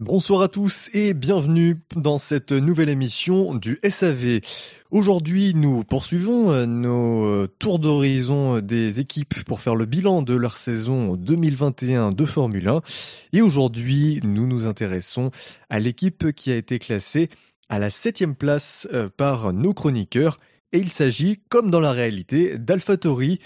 Bonsoir à tous et bienvenue dans cette nouvelle émission du SAV. Aujourd'hui, nous poursuivons euh, nos euh, tours d'horizon des équipes pour faire le bilan de leur saison 2021 de Formule 1. Et aujourd'hui, nous nous intéressons à l'équipe qui a été classée à la septième place euh, par nos chroniqueurs et il s'agit, comme dans la réalité, d'AlphaTauri.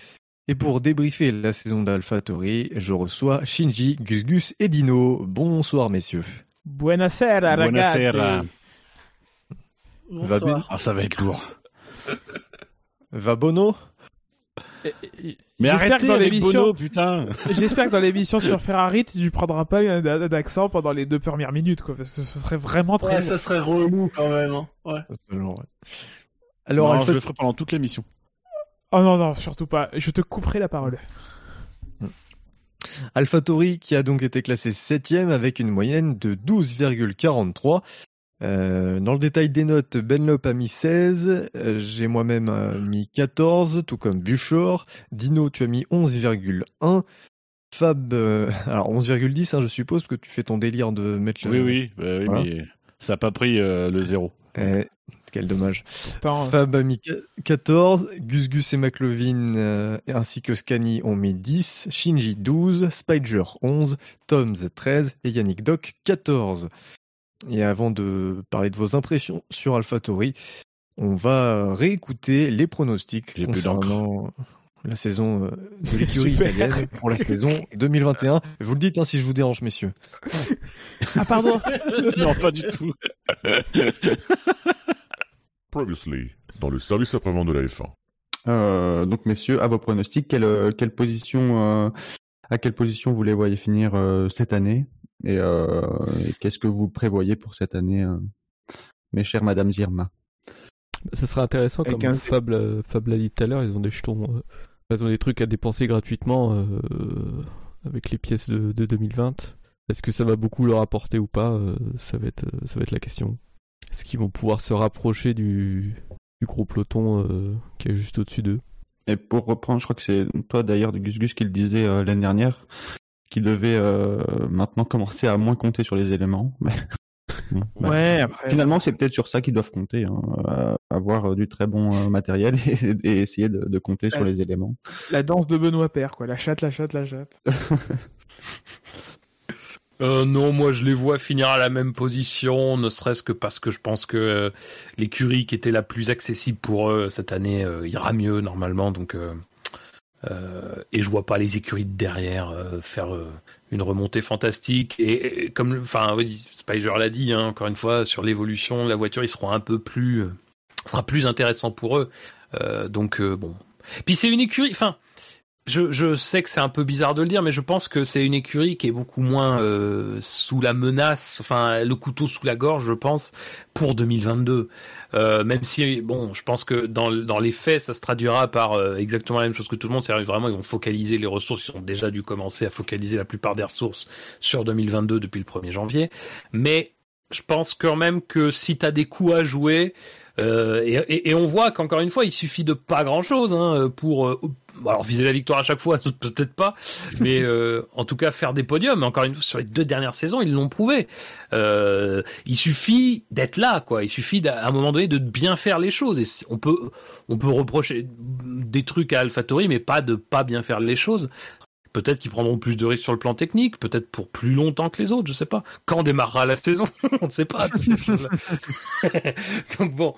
Et pour débriefer la saison d'AlphaTauri, je reçois Shinji, Gus Gus et Dino. Bonsoir messieurs. Buonasera, ragazzi. Buonasera. Va bien? Ah, ça va être lourd. Va Bono? Mais J'espère arrêtez que dans l'émission- putain. J'espère que dans l'émission sur Ferrari, tu ne prendras pas un un accent pendant les deux premières minutes, quoi, parce que ce serait vraiment très. Ouais, long. ça serait relou quand même. Hein. Ouais. Alors, non, Alpha- je le ferai pendant toute l'émission. Oh non, non, surtout pas. Je te couperai la parole. AlphaTauri qui a donc été classé septième avec une moyenne de 12,43. Euh, dans le détail des notes, Benlop a mis 16, euh, j'ai moi-même euh, mis 14, tout comme Buchor. Dino, tu as mis 11,1. Fab, euh, alors 11,10, hein, je suppose, parce que tu fais ton délire de mettre le... Oui, oui, bah oui Voilà. mais ça n'a pas pris euh, le zéro. Quel dommage. Pourtant, Fab a mis qu- 14, Gus Gus et McLovin euh, ainsi que Scani ont mis 10, Shinji 12, Spider 11, Toms 13 et Yannick Doc 14. Et avant de parler de vos impressions sur AlphaTauri, on va réécouter les pronostics concernant la saison euh, de l'écurie italienne pour la saison 2021. Vous le dites hein, si je vous dérange, messieurs. Ah, pardon. non, pas du tout. Previously, dans le service après-vente de la F1. Euh, donc messieurs, à vos pronostics, quelle, euh, quelle position, euh, à quelle position vous les voyez finir euh, cette année? Et, euh, et qu'est-ce que vous prévoyez pour cette année, euh, mes chères Madame Zirma? Ça serait intéressant, Avec comme un- Fab l'a Fab l'a dit tout à l'heure, ils ont des jetons, euh, ils ont des trucs à dépenser gratuitement euh, avec les pièces de, de 2020. Est-ce que ça va beaucoup leur apporter ou pas Ça va être, ça va être la question. Est-ce qu'ils vont pouvoir se rapprocher du, du gros peloton euh, qui est juste au-dessus d'eux? Et pour reprendre, je crois que c'est toi d'ailleurs de Gus Gus qui le disait euh, l'année dernière, qui devait euh, maintenant commencer à moins compter sur les éléments. Mais- Bon, bah, Ouais, après. Finalement, c'est peut-être sur ça qu'ils doivent compter, hein, avoir du très bon matériel et, et essayer de, de compter sur les éléments. La danse de Benoît Père, quoi. La chatte, la chatte, la chatte. Euh, non, moi je les vois finir à la même position, ne serait-ce que parce que je pense que euh, l'écurie qui était la plus accessible pour eux cette année euh, ira mieux normalement. Euh, euh, et je vois pas les écuries de derrière euh, faire euh, une remontée fantastique. Et, comme, enfin, oui, Spider l'a dit, hein, encore une fois, sur l'évolution de la voiture, ils seront un peu plus, euh, sera plus intéressant pour eux. Euh, donc euh, bon. Puis c'est une écurie, enfin. Je, je sais que c'est un peu bizarre de le dire, mais je pense que c'est une écurie qui est beaucoup moins euh, sous la menace, enfin le couteau sous la gorge, je pense, pour 2022. Euh, même si, bon, je pense que dans, dans les faits, ça se traduira par euh, exactement la même chose que tout le monde. C'est-à-dire vraiment, ils vont focaliser les ressources. Ils ont déjà dû commencer à focaliser la plupart des ressources sur 2022 depuis le 1er janvier. Mais je pense quand même que si tu as des coups à jouer, euh, et, et- et on voit qu'encore une fois, il suffit de pas grand-chose hein, pour euh, alors viser la victoire à chaque fois, peut-être pas, mais euh, en tout cas faire des podiums. Encore une fois, sur les deux dernières saisons, ils l'ont prouvé. Euh, il suffit d'être là, quoi. Il suffit à un moment donné de bien faire les choses. Et on peut, on peut reprocher des trucs à AlphaTauri, mais pas de pas bien faire les choses. Peut-être qu'ils prendront plus de risques sur le plan technique, peut-être pour plus longtemps que les autres, je sais pas. Quand démarrera la saison On ne sait pas. Donc bon,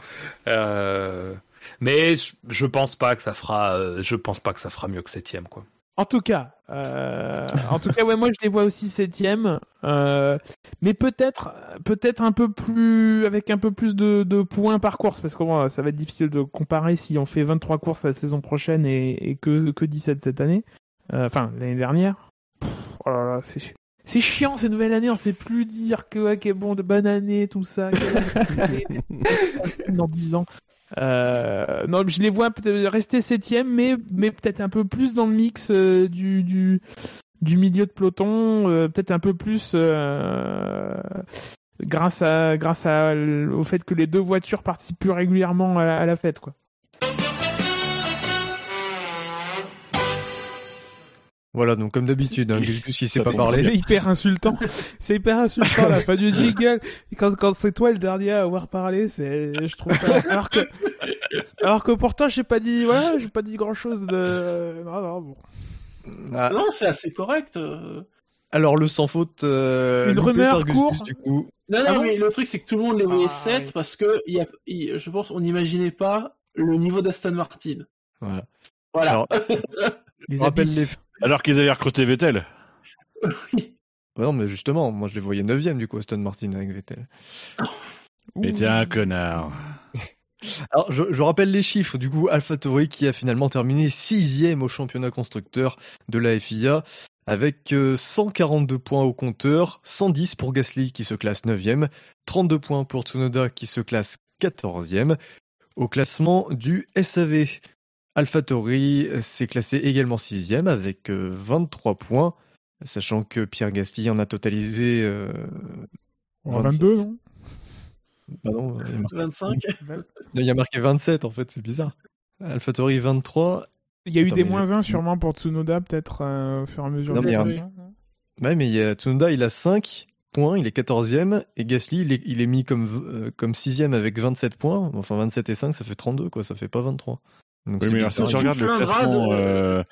euh, mais je- pense pas que ça fera, euh, je pense pas que ça fera mieux que septième, quoi. En tout cas, euh, en tout cas, ouais, moi je les vois aussi septième, euh, mais peut-être, peut-être un peu plus, avec un peu plus de, points par course, parce que ça va être difficile de comparer si on fait 23 courses la saison prochaine et, et que, que 17 cette année, enfin l'année dernière. Pff, oh là là, c'est, c'est chiant ces nouvelles années, on sait plus dire que ok bon de bonne année tout ça. dans 10 ans. Euh, non, je les vois rester septième, mais, mais peut-être un peu plus dans le mix euh, du, du, du milieu de peloton, euh, peut-être un peu plus euh, grâce, à, grâce à, au fait que les deux voitures participent plus régulièrement à, la- à la fête. Quoi. Voilà, donc comme d'habitude, hein, sait Ça pas parler. C'est hyper insultant. C'est hyper insultant la fin du jingle. Quand, quand c'est toi le dernier à avoir parlé, c'est, je trouve ça. Alors que, alors que pourtant, j'ai pas dit, voilà, j'ai pas dit grand chose de. Non, non, bon. Ah, Non, c'est assez correct. euh. alors le sans faute. euh, Une rumeur par Gus court. Gus, du coup. Non, non, Ah bon mais le truc, c'est que tout le monde les voyait Ah, 7 oui. parce que il y a, je pense qu'on n'imaginait pas le niveau d'Aston Martin. Voilà. Voilà. Alors, Les je rappelle les. Alors qu'ils avaient recruté Vettel. Ouais, non, mais justement, moi je les voyais 9 du coup, Aston Martin avec Vettel. Mais t'es un connard. Alors, je, je rappelle les chiffres. Du coup, AlphaTauri qui a finalement terminé sixième au championnat constructeur de la FIA avec euh, 142 points au compteur, 110 pour Gasly qui se classe 9e, 32 points pour Tsunoda qui se classe 14e. Au classement du SAV, AlphaTauri euh, s'est classé également 6e avec euh, 23 points, sachant que Pierre Gasly en a totalisé euh, En 22, 27. non? Non, il marque- 25. il y a marqué 27 en fait, c'est bizarre. AlphaTauri 23. Il y a eu Attends, des moins 1 sûrement pour Tsunoda, peut-être, euh, au fur et à mesure Non, des mais, euh, saisons. Ouais, mais il y a Tsunoda, il a 5 points, il est 14e, et Gasly, il est, il est mis comme, euh, comme 6e avec 27 points. Enfin, 27 et 5, ça fait 32, quoi, ça fait pas 23. Donc, Oui, c'est mais alors, si tu Tu regardes le classement de- euh,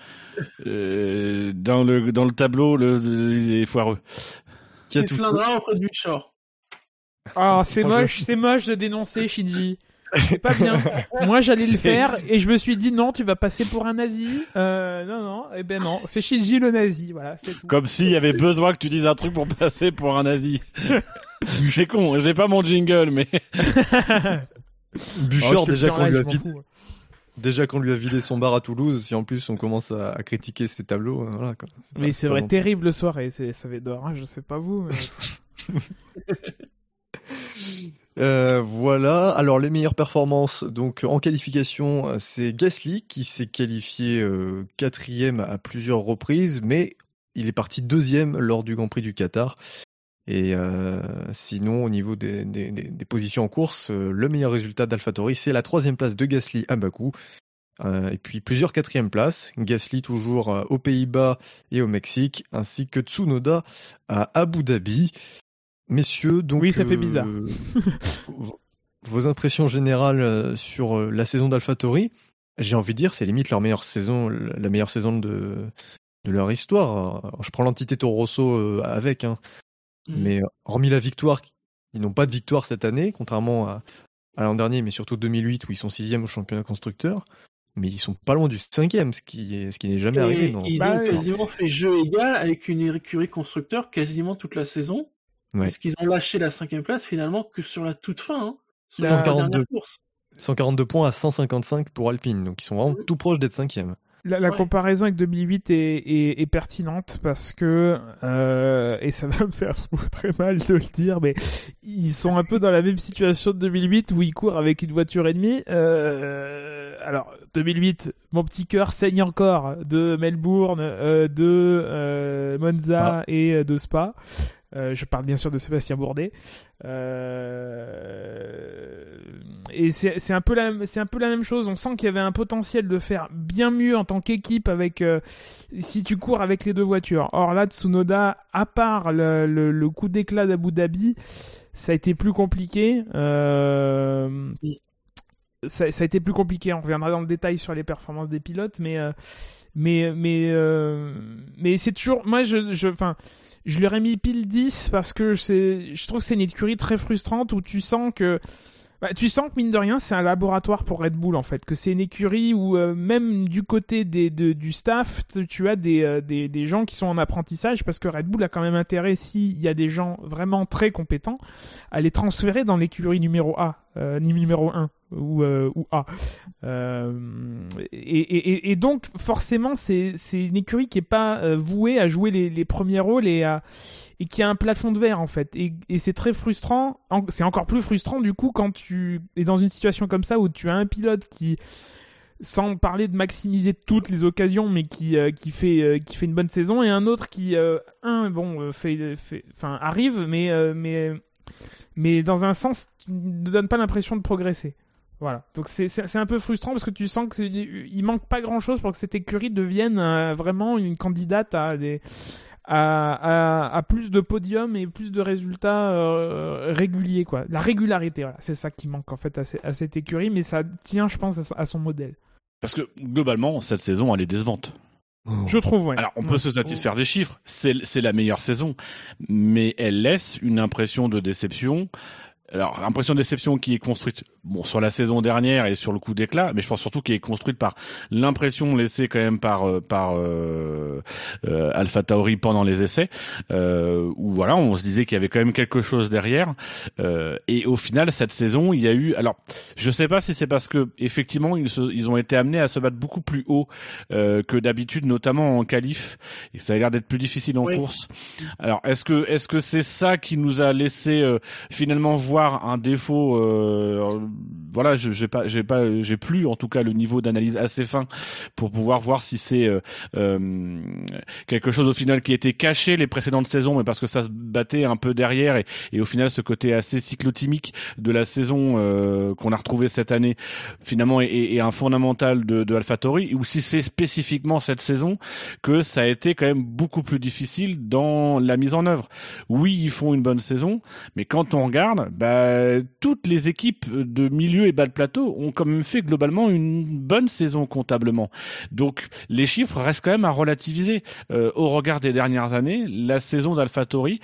euh, dans, le, dans le tableau, le, il est foireux. Qui a Tu te tout du Bouchard. Ah, c'est moche, c'est moche de dénoncer Shinji. C'est pas bien. Moi, j'allais le faire et je me suis dit non, tu vas passer pour un nazi. Euh, non, non, eh ben non, c'est Shinji le nazi, voilà, c'est tout. Comme s'il y avait besoin que tu dises un truc pour passer pour un nazi. C'est con, j'ai pas mon jingle, mais Bouchard, Oh, déjà qu'on lui, a fous. Déjà qu'on lui a vidé son bar à Toulouse, si en plus on commence à, à critiquer ses tableaux, euh, voilà, quoi. Mais c'est vrai, terrible soirée, c'est, ça va être d'or, hein, je sais pas vous. mais- Euh, voilà. Alors les meilleures performances, donc en qualification, c'est Gasly qui s'est qualifié euh, quatrième à plusieurs reprises, mais il est parti deuxième lors du Grand Prix du Qatar. Et euh, sinon, au niveau des, des- des- des positions en course, euh, le meilleur résultat d'AlphaTauri, c'est la troisième place de Gasly à Bakou. Euh, et puis plusieurs quatrièmes places, Gasly toujours aux Pays-Bas et au Mexique, ainsi que Tsunoda à Abu Dhabi. Messieurs, donc Oui, ça fait bizarre. vos- impressions générales sur la saison d'AlphaTauri, j'ai envie de dire, c'est limite leur meilleure saison, la meilleure saison de, de leur histoire. Alors, je prends l'entité Toro Rosso avec, hein. Mhm. mais hormis la victoire, ils n'ont pas de victoire cette année, contrairement à, à l'an dernier, mais surtout 2008 où ils sont sixième au championnat constructeur. Mais ils sont pas loin du cinquième, ce qui est, ce qui n'est jamais arrivé. Dans- ils Bah ont quasiment fait jeu égal avec une écurie constructeur quasiment toute la saison. Ouais. Parce qu'ils ont lâché la cinquième place finalement que sur la toute fin. Hein, sur la 142. dernière course. 142 points à 155 pour Alpine, donc ils sont vraiment tout proches d'être cinquième. La, la Ouais. comparaison avec 2008 est, est, est pertinente parce que, euh, et ça va me faire très mal de le dire, mais ils sont un peu dans la même situation de 2008 où ils courent avec une voiture ennemie. Euh, alors, 2008, mon petit cœur saigne encore de Melbourne, euh, de euh, Monza et euh, de Spa. Euh, je parle bien sûr de Sébastien Bourdet. Euh, et c'est un peu la c'est un peu la même chose. On sent qu'il y avait un potentiel de faire bien mieux en tant qu'équipe avec euh, si tu cours avec les deux voitures. Or là, Tsunoda, à part le, le- le coup d'éclat d'Abu Dhabi, ça a été plus compliqué. Euh, ça, ça a été plus compliqué. On reviendra dans le détail sur les performances des pilotes, mais euh, mais mais euh, mais c'est toujours moi je je enfin je lui aurais mis pile 10 parce que c'est je trouve que c'est une écurie très frustrante où tu sens que bah, tu sens que mine de rien c'est un laboratoire pour Red Bull en fait. Que c'est une écurie où euh, même du côté des, de- du staff tu- as des, euh, des, des gens qui sont en apprentissage parce que Red Bull a quand même intérêt s'il y a des gens vraiment très compétents à les transférer dans l'écurie numéro A euh, numéro 1 ou, euh, ou A. Et, et, donc forcément c'est une écurie qui est pas vouée à jouer les, les premiers rôles et à et qui a un plafond de verre en fait et, c'est très frustrant c'est encore plus frustrant du coup quand tu es dans une situation comme ça où tu as un pilote qui sans parler de maximiser toutes les occasions mais qui euh, qui fait euh, qui fait une bonne saison et un autre qui euh, un bon fait enfin arrive mais mais mais dans un sens ne donne pas l'impression de progresser Voilà. Donc c'est c'est c'est un peu frustrant parce que tu sens que c'est- il manque pas grand chose pour que cette écurie devienne vraiment une candidate à des à, à, à plus de podiums et plus de résultats euh, réguliers quoi. La régularité, voilà, c'est ça qui manque en fait à, ce- à cette écurie, mais ça tient, je pense, à son- à son modèle. Parce que globalement, cette saison, elle est décevante. Je trouve, ouais. Alors, on peut Ouais. se satisfaire des chiffres, c'est c'est la meilleure saison, mais elle laisse une impression de déception. Alors, impression de déception qui est construite bon sur la saison dernière et sur le coup d'éclat, mais je pense surtout qui est construite par l'impression laissée quand même par euh, par euh, euh, Alpha Tauri pendant les essais, euh, où voilà, on se disait qu'il y avait quand même quelque chose derrière. Euh, et au final, cette saison, il y a eu. Alors, je sais pas si c'est parce que effectivement, ils, se- ils ont été amenés à se battre beaucoup plus haut euh, que d'habitude, notamment en qualif. Et ça a l'air d'être plus difficile en Oui. course. Alors, est-ce que est-ce que c'est ça qui nous a laissé euh, finalement voir un défaut euh, Voilà, j'ai pas j'ai pas j'ai plus en tout cas le niveau d'analyse assez fin pour pouvoir voir si c'est euh, euh, quelque chose au final qui était caché les précédentes saisons, mais parce que ça se battait un peu derrière et, au final ce côté assez cyclotimique de la saison qu'on a retrouvé cette année finalement est, est un fondamental de, de AlphaTauri ou si c'est spécifiquement cette saison que ça a été quand même beaucoup plus difficile dans la mise en œuvre. Oui, ils font une bonne saison, mais quand on regarde, bah, toutes les équipes de milieu et bas de plateau ont quand même fait globalement une bonne saison comptablement. Donc les chiffres restent quand même à relativiser. Euh, au regard des dernières années, la saison d'AlphaTauri,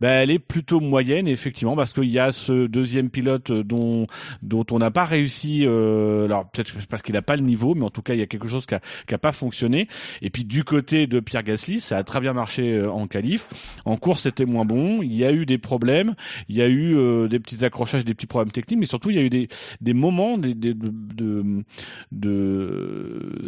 bah, elle est plutôt moyenne, effectivement, parce qu'il y a ce deuxième pilote dont on n'a pas réussi. Euh, alors peut-être parce qu'il n'a pas le niveau, mais en tout cas il y a quelque chose qui a, qui a pas fonctionné. Et puis du côté de Pierre Gasly, ça a très bien marché euh, en qualif. En course, c'était moins bon. Il y a eu des problèmes. Il y a eu euh, des petits accrochages, des petits problèmes techniques, mais surtout il y a eu des, moments de,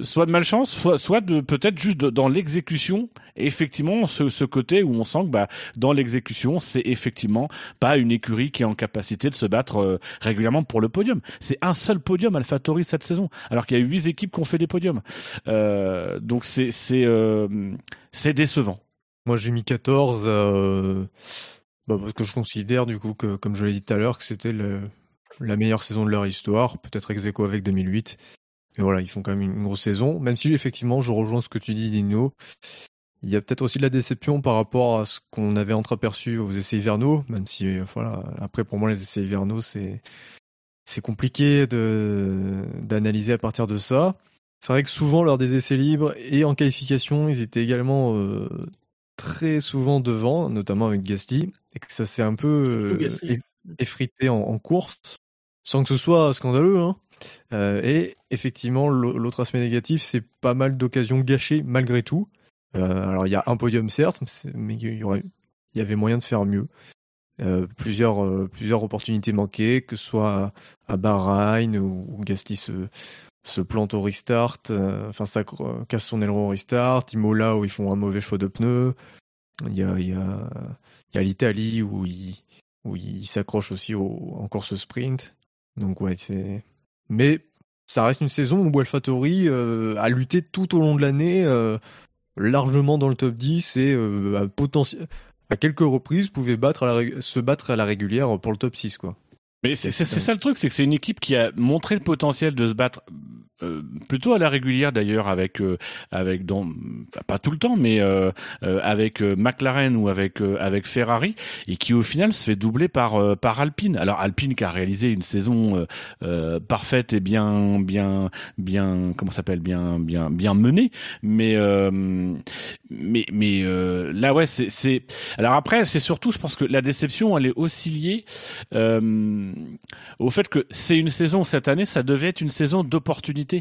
soit de malchance, soit, de peut-être juste dans l'exécution. Effectivement, ce, côté où on sent que bah, dans l'exécution, c'est effectivement pas une écurie qui est en capacité de se battre euh, régulièrement pour le podium. C'est un seul podium AlphaTauri cette saison, alors qu'il y a huit équipes qui ont fait des podiums. Euh, donc euh, c'est décevant. Moi, j'ai mis 14 euh, bah, parce que je considère, du coup, que, comme je l'ai dit tout à l'heure, que c'était le- la meilleure saison de leur histoire, peut-être ex aequo avec 2008. Mais voilà, ils font quand même une, grosse saison, même si effectivement, je rejoins ce que tu dis, Dino. Il y a peut-être aussi de la déception par rapport à ce qu'on avait entreaperçu aux essais hivernaux, même si, euh, voilà, après, pour moi, les essais hivernaux, c'est c'est compliqué de d'analyser à partir de ça. C'est vrai que souvent, lors des essais libres et en qualification, ils étaient également euh, très souvent devant, notamment avec Gasly, et que ça s'est un peu euh, effrité en, en course, sans que ce soit scandaleux. Hein. Euh, et effectivement, l'au- l'autre aspect négatif, c'est pas mal d'occasions gâchées malgré tout. Euh, alors il y a un podium certes, mais il y, aurait, il y avait moyen de faire mieux. Plusieurs, plusieurs opportunités manquées, que ce soit à Bahreïn où, où Gasly se, se plante au restart, euh, enfin ça euh, casse son aileron au restart, Imola où ils font un mauvais choix de pneus, il y a, l'Italie où il, où s'accroche aussi au, en course sprint. Donc ouais, c'est... Mais ça reste une saison où AlphaTauri euh, a lutté tout au long de l'année, euh, largement dans le top 10 et à, à quelques reprises pouvait battre à la se battre à la régulière pour le top 6 quoi. Mais c'est ça le truc, c'est que c'est une équipe qui a montré le potentiel de se battre euh, plutôt à la régulière d'ailleurs avec euh, avec dans pas tout le temps mais euh, avec McLaren ou avec avec Ferrari et qui au final se fait doubler par par Alpine. Alors Alpine qui a réalisé une saison parfaite et bien bien bien comment s'appelle bien bien bien menée mais mais mais là ouais c'est c'est alors après c'est surtout je pense que la déception elle est aussi liée au fait que c'est une saison cette année, ça devait être une saison d'opportunité.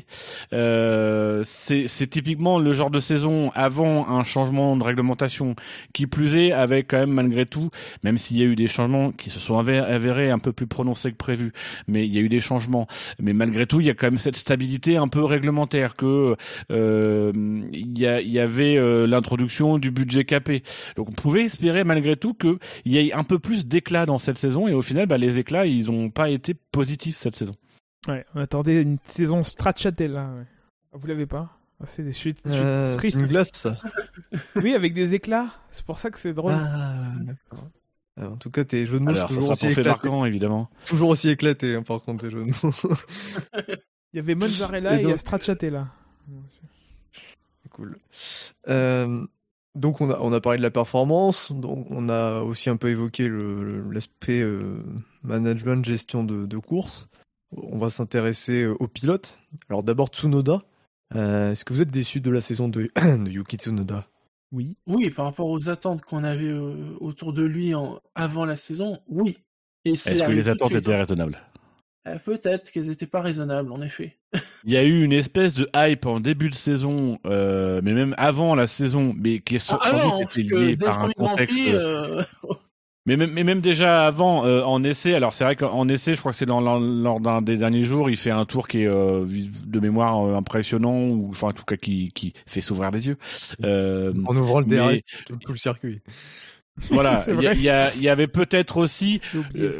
Euh, c'est typiquement le genre de saison avant un changement de réglementation, qui plus est avec quand même malgré tout, même s'il y a eu des changements qui se sont avérés, un peu plus prononcés que prévu, mais il y a eu des changements. Mais malgré tout, il y a quand même cette stabilité un peu réglementaire que euh, il y, avait euh, l'introduction du budget capé. Donc on pouvait espérer malgré tout qu'il y ait un peu plus d'éclat dans cette saison et au final, bah, les éclats, ils ont pas été positifs cette saison. Ouais, on attendait une saison Stracciatella. Ouais. Ah, Vous l'avez pas? Ah, C'est des chutes. Euh, c'est une glace ça. Oui, avec des éclats. C'est pour ça que c'est drôle. Ah, d'accord. Euh, En tout cas, tes jeux de mots sont Alors, ça toujours sera aussi, éclatés, marquant, évidemment. toujours aussi éclatés, hein, par contre, tes jeux de mots. Il y avait Mozzarella Et donc- et Stracciatella. cool. Euh, donc, on a, on a parlé de la performance, donc on a aussi un peu évoqué le- l'aspect euh, management, gestion de, de course. On va s'intéresser aux pilotes. Alors, d'abord, Tsunoda. Euh, Est-ce que vous êtes déçu de la saison de, de Yuki Tsunoda? Oui. Oui, par rapport aux attentes qu'on avait euh, autour de lui en... avant la saison, oui. Et c'est Est-ce que les attentes étaient hein. raisonnables? Euh, Peut-être qu'elles n'étaient pas raisonnables, en effet. Il y a eu une espèce de hype en début de saison, euh, mais même avant la saison, mais qui est sans, Ah sans non, doute parce été liée par un contexte. Prix, euh, Mais même, mais même déjà avant, euh, en essai, alors c'est vrai qu'en essai, je crois que c'est lors d'un des derniers jours, il fait un tour qui est euh, de mémoire euh, impressionnant, ou enfin en tout cas qui, qui fait s'ouvrir les yeux. Euh, En ouvrant le DRS, mais- tout, tout le circuit. Voilà, il y, y, y avait peut-être aussi euh,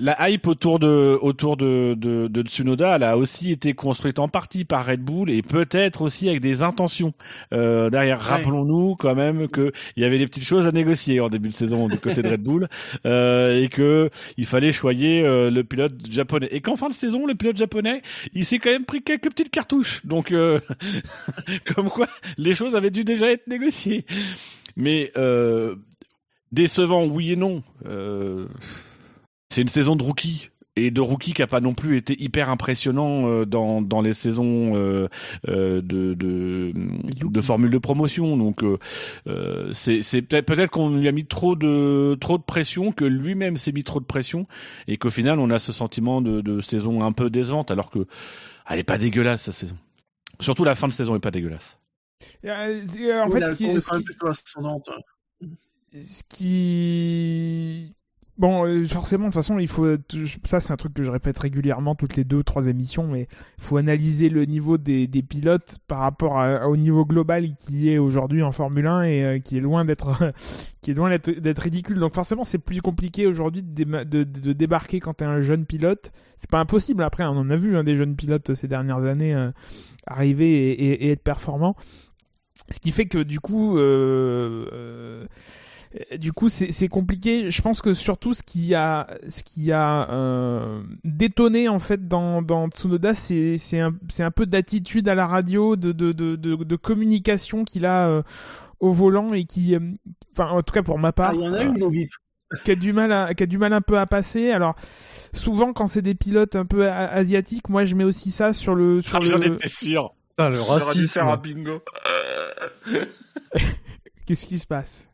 la hype autour de autour de, de, de Tsunoda, elle a aussi été construite en partie par Red Bull et peut-être aussi avec des intentions euh, derrière. Ouais. Rappelons-nous quand même que il y avait des petites choses à négocier en début de saison du côté de Red Bull euh, et que il fallait choyer euh, le pilote japonais. Et qu'en fin de saison, le pilote japonais, il s'est quand même pris quelques petites cartouches. Donc euh, comme quoi, les choses avaient dû déjà être négociées. Mais euh, décevant, oui et non. Euh, c'est une saison de rookie. Et de rookie qui a pas non plus été hyper impressionnant euh, dans, dans les saisons euh, de, de, de formule de promotion. Donc euh, c'est c'est peut-être qu'on lui a mis trop de trop de pression, que lui-même s'est mis trop de pression, et qu'au final on a ce sentiment de, de saison un peu décevante, alors que elle est pas dégueulasse sa saison. Surtout la fin de saison est pas dégueulasse. Euh, en oui, fait, la ce qui, leçon est ce quand même qui- plutôt ascendante. Ce qui bon euh, forcément de toute façon il faut ça c'est un truc que je répète régulièrement toutes les deux trois émissions mais il faut analyser le niveau des, des pilotes par rapport au niveau global qui est aujourd'hui en Formule 1 et euh, qui est loin d'être qui est loin d'être ridicule. Donc forcément c'est plus compliqué aujourd'hui de, de, débarquer quand t'es un jeune pilote. C'est pas impossible. Après on en a vu hein, des jeunes pilotes ces dernières années euh, arriver et, être performants. Ce qui fait que du coup euh, du coup, c'est compliqué. Je pense que surtout ce qui a, ce qui a euh, détonné en fait dans, dans Tsunoda, c'est c'est un, c'est un peu d'attitude à la radio, de, de, de, de, de communication qu'il a euh, au volant et qui, euh, enfin en tout cas pour ma Ah, part, il y en a euh, bips. qui a du mal à, qui a du mal un peu à passer. Alors souvent quand c'est des pilotes un peu a- asiatiques, moi je mets aussi ça sur le sur J'en le. étais sûr. Putain, le dû racisme. faire un bingo. Qu'est-ce qui se passe?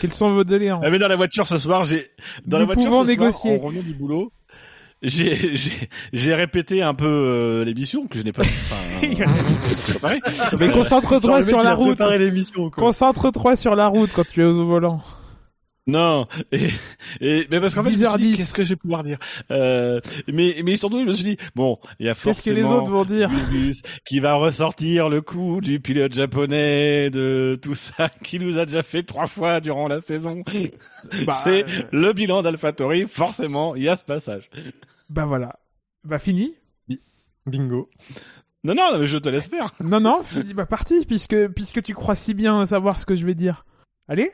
Quelles sont vos doléances Ah mais dans la voiture ce soir, j'ai dans la Nous voiture pouvons ce soir, négocier. en revenant du boulot, j'ai j'ai j'ai répété un peu euh, l'émission que je n'ai pas enfin, euh. Mais concentre-toi sur la route. l'émission, quoi. Concentre-toi sur la route quand tu es au volant. Non, et, et mais parce qu'en fait, je me suis 10h10. dit, qu'est-ce que je vais pouvoir dire? Euh, Mais mais surtout, je me suis dit, bon, il y a Qu'est-ce que forcément les autres vont dire? Gus qui va ressortir le coup du pilote japonais, de tout ça, qui nous a déjà fait trois fois durant la saison. Bah, C'est euh, le bilan d'AlphaTauri, forcément, il y a ce passage. Bah voilà. Bah fini. Bingo. Non, non, mais je te laisse faire. Non, non, fini. Bah parti, puisque, puisque tu crois si bien savoir ce que je vais dire. Allez?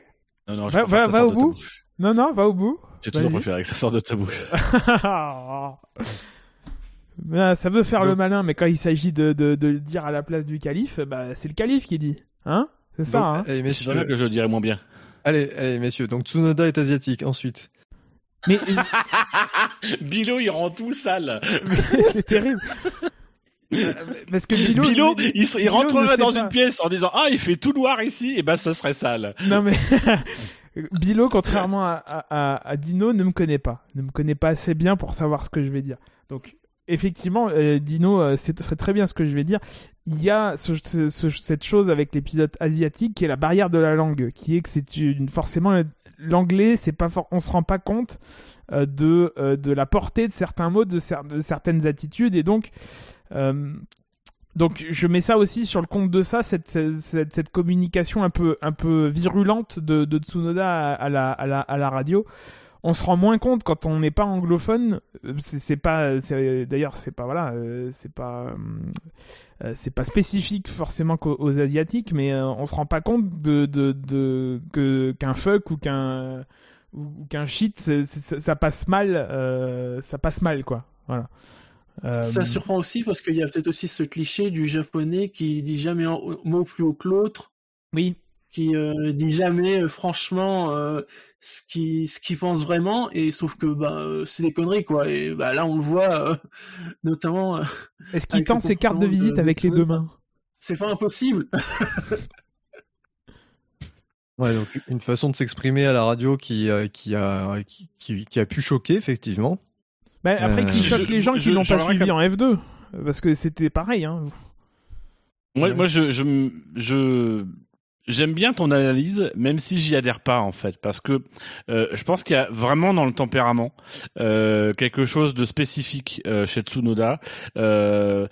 Non, non, Va- je préfère va- que ça va sorte au bout. Non, non, va au bout. J'ai toujours préféré que ça sorte de ta bouche. Bah, ça veut faire le malin, mais quand il s'agit de, de, dire à la place du calife, bah c'est le calife qui dit. Hein? C'est ça, hein? allez, C'est messieurs. vrai que je le dirais moins bien. Allez, allez, messieurs. Donc Tsunoda est asiatique. Ensuite. Mais Bilo, il rend tout sale. mais c'est terrible. Parce que Bilo, il, il sait dans pas. une pièce en disant Ah, il fait tout noir ici, et ben ce serait sale. Non mais Bilo, contrairement à, à, Dino, ne me connaît pas. Ne me connaît pas assez bien pour savoir ce que je vais dire. Donc effectivement, euh, Dino, euh, c'est c'est très bien ce que je vais dire. Il y a ce- ce- ce- cette chose avec les pilotes asiatiques qui est la barrière de la langue, qui est que c'est une forcément l'anglais, c'est pas for- on se rend pas compte euh, de euh, de la portée de certains mots, de, cer- de certaines attitudes, et donc euh, donc je mets ça aussi sur le compte de ça, cette, communication un peu, virulente de, Tsunoda à la radio. On se rend moins compte quand on n'est pas anglophone. euh, C'est pas, d'ailleurs, c'est pas voilà, euh, c'est pas, euh, c'est pas spécifique forcément qu'aux aux asiatiques, mais on se rend pas compte de, de, de que qu'un fuck ou qu'un ou, qu'un shit, ça passe mal, euh, ça passe mal quoi. Voilà. Euh, Ça surprend aussi parce qu'il y a peut-être aussi ce cliché du japonais qui dit jamais un mot plus haut que l'autre, oui. qui euh, dit jamais franchement ce qu'il ce qu'il pense vraiment, et sauf que bah, euh, c'est des conneries quoi. Et bah, là on le voit euh, notamment, euh, Est-ce qu'il avec le tente ses cartes de visite de avec les deux mains? C'est pas impossible. Ouais, donc une façon de s'exprimer à la radio qui, euh, qui, a, qui, qui- qui a pu choquer, effectivement. Bah, Après, Euh, qui choque les gens qui je- l'ont pas suivi en F2 parce que c'était pareil. Hein. Moi, Ouais. moi, je, je, je, j'aime bien ton analyse, même si j'y adhère pas en fait, parce que euh, je pense qu'il y a vraiment dans le tempérament euh, quelque chose de spécifique euh, chez Tsunoda, euh,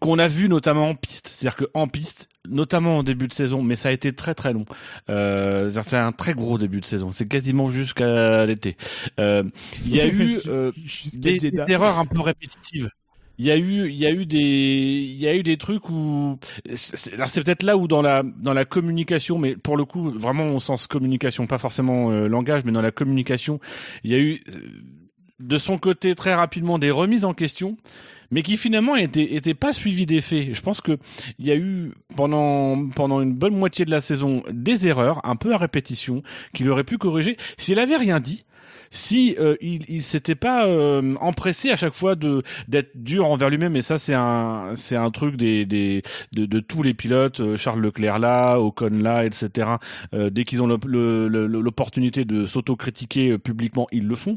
qu'on a vu notamment en piste, c'est-à-dire que en piste, notamment en début de saison, mais ça a été très très long. Euh, c'est un très gros début de saison, c'est quasiment jusqu'à l'été. Euh, Il y a eu euh, des, des erreurs un peu répétitives. Il y a eu, il y a eu des, il y a eu des trucs où, c'est- peut-être là où dans la dans la communication, mais pour le coup vraiment au sens communication, pas forcément euh, langage, mais dans la communication, il y a eu euh, de son côté très rapidement des remises en question, mais qui finalement étaient étaient pas suivies des faits. Je pense que il y a eu pendant pendant une bonne moitié de la saison des erreurs un peu à répétition qu'il aurait pu corriger s'il avait rien dit si euh, il, il s'était pas euh, empressé à chaque fois de d'être dur envers lui-même et ça c'est un c'est un truc des, des de, de tous les pilotes euh, Charles Leclerc là Ocon là etc euh, dès qu'ils ont l'opportunité de s'autocritiquer euh, publiquement ils le font.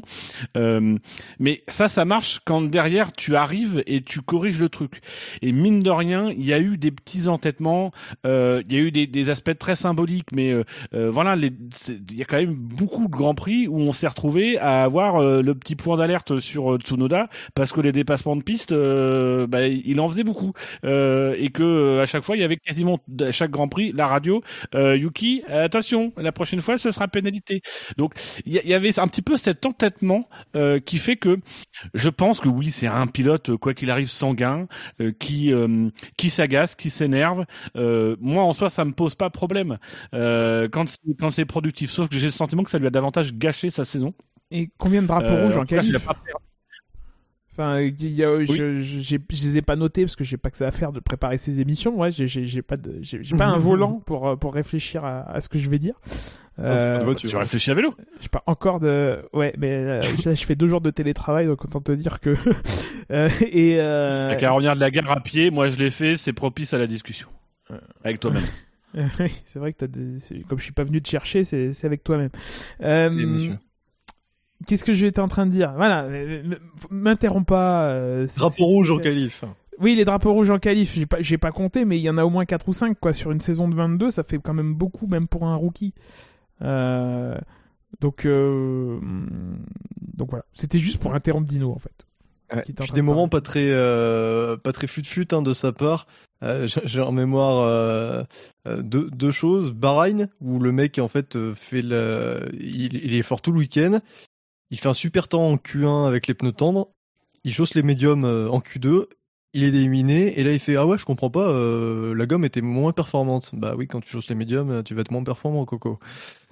Euh, mais ça ça marche quand derrière tu arrives et tu corriges le truc. Et mine de rien il y a eu des petits entêtements il y a eu des, des aspects très symboliques mais voilà, il y a quand même beaucoup de grands prix où on s'est retrouvé à avoir euh, le petit point d'alerte sur euh, Tsunoda parce que les dépassements de piste, euh, bah, il en faisait beaucoup et que à chaque fois il y avait quasiment à chaque Grand Prix la radio Yuki, attention, la prochaine fois ce sera pénalité. Donc il y, avait un petit peu cet entêtement qui fait que je pense que oui, c'est un pilote quoi qu'il arrive sanguin qui qui s'agace, qui s'énerve. Euh, moi en soi ça me pose pas problème euh, quand c'est quand c'est productif. Sauf que j'ai le sentiment que ça lui a davantage gâché sa saison. Et combien de drapeaux Euh, rouges en tout cas, il qualif. Enfin, y a- je, je, j'ai- je les ai pas notés parce que j'ai pas que ça à faire de préparer ces émissions. Ouais, j'ai, pas de, pas un volant pour euh, pour réfléchir à, à ce que je vais dire. Euh. Tu réfléchis à vélo. j'ai pas encore de, ouais, mais euh, là, je fais deux jours de télétravail, donc autant te dire que Euh, et euh... Revenir de la gare à pied. Moi je l'ai fait. C'est propice à la discussion avec toi-même. Oui, c'est vrai que t'as des... comme je suis pas venu te chercher, c'est, c'est avec toi-même. Euh. Qu'est-ce que j'étais en train de dire? Voilà, m'interromps pas. euh, Drapeau rouge en qualif. Oui, les drapeaux rouges en qualif, j'ai pas, j'ai pas compté, mais il y en a au moins 4 ou 5 quoi. Sur une saison de 22, ça fait quand même beaucoup, même pour un rookie. Euh, donc, euh, donc voilà. C'était juste pour interrompre Dino en fait. Ouais, puis des de moments pas très euh, pas très fut-fut hein, de sa part. Euh, j'ai- en mémoire euh, deux, deux choses. Bahreïn où le mec en fait fait le, il, il est fort tout le week-end. Il fait un super temps en Q1 avec les pneus tendres. Il chausse les médiums euh, en Q2. Il est éliminé et là il fait ah ouais je comprends pas euh, la gomme était moins performante. Bah oui quand tu chausses les médiums tu vas être moins performant Coco.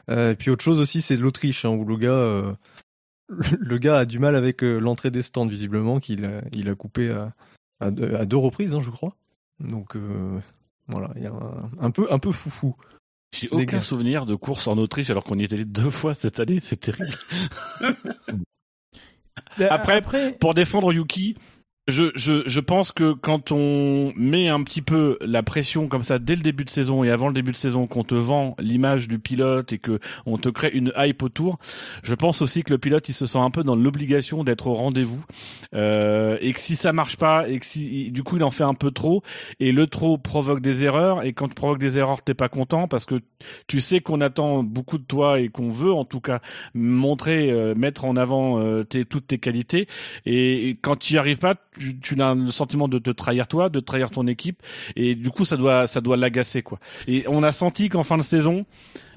Euh, et puis autre chose aussi c'est l'Autriche hein, où le gars le gars a du mal avec l'entrée des stands, visiblement, qu'il a, il coupé à, deux, reprises, hein, je crois. Donc voilà, un peu, un peu foufou. J'ai aucun gars. souvenir de course en Autriche alors qu'on y était allé deux fois cette année. C'est terrible. Après- après pour défendre Yuki, je, je, je pense que quand on met un petit peu la pression comme ça dès le début de saison et avant le début de saison, qu'on te vend l'image du pilote et que on te crée une hype autour, je pense aussi que le pilote il se sent un peu dans l'obligation d'être au rendez-vous. Euh, et que si ça marche pas et que si du coup il en fait un peu trop et le trop provoque des erreurs et quand tu provoques des erreurs t'es pas content parce que tu sais qu'on attend beaucoup de toi et qu'on veut en tout cas montrer, euh, mettre en avant euh, tes, toutes tes qualités. Et, et quand tu y arrives pas, tu, tu as le sentiment de te trahir toi, de trahir ton équipe, et du coup ça doit ça doit l'agacer quoi. Et on a senti qu'en fin de saison,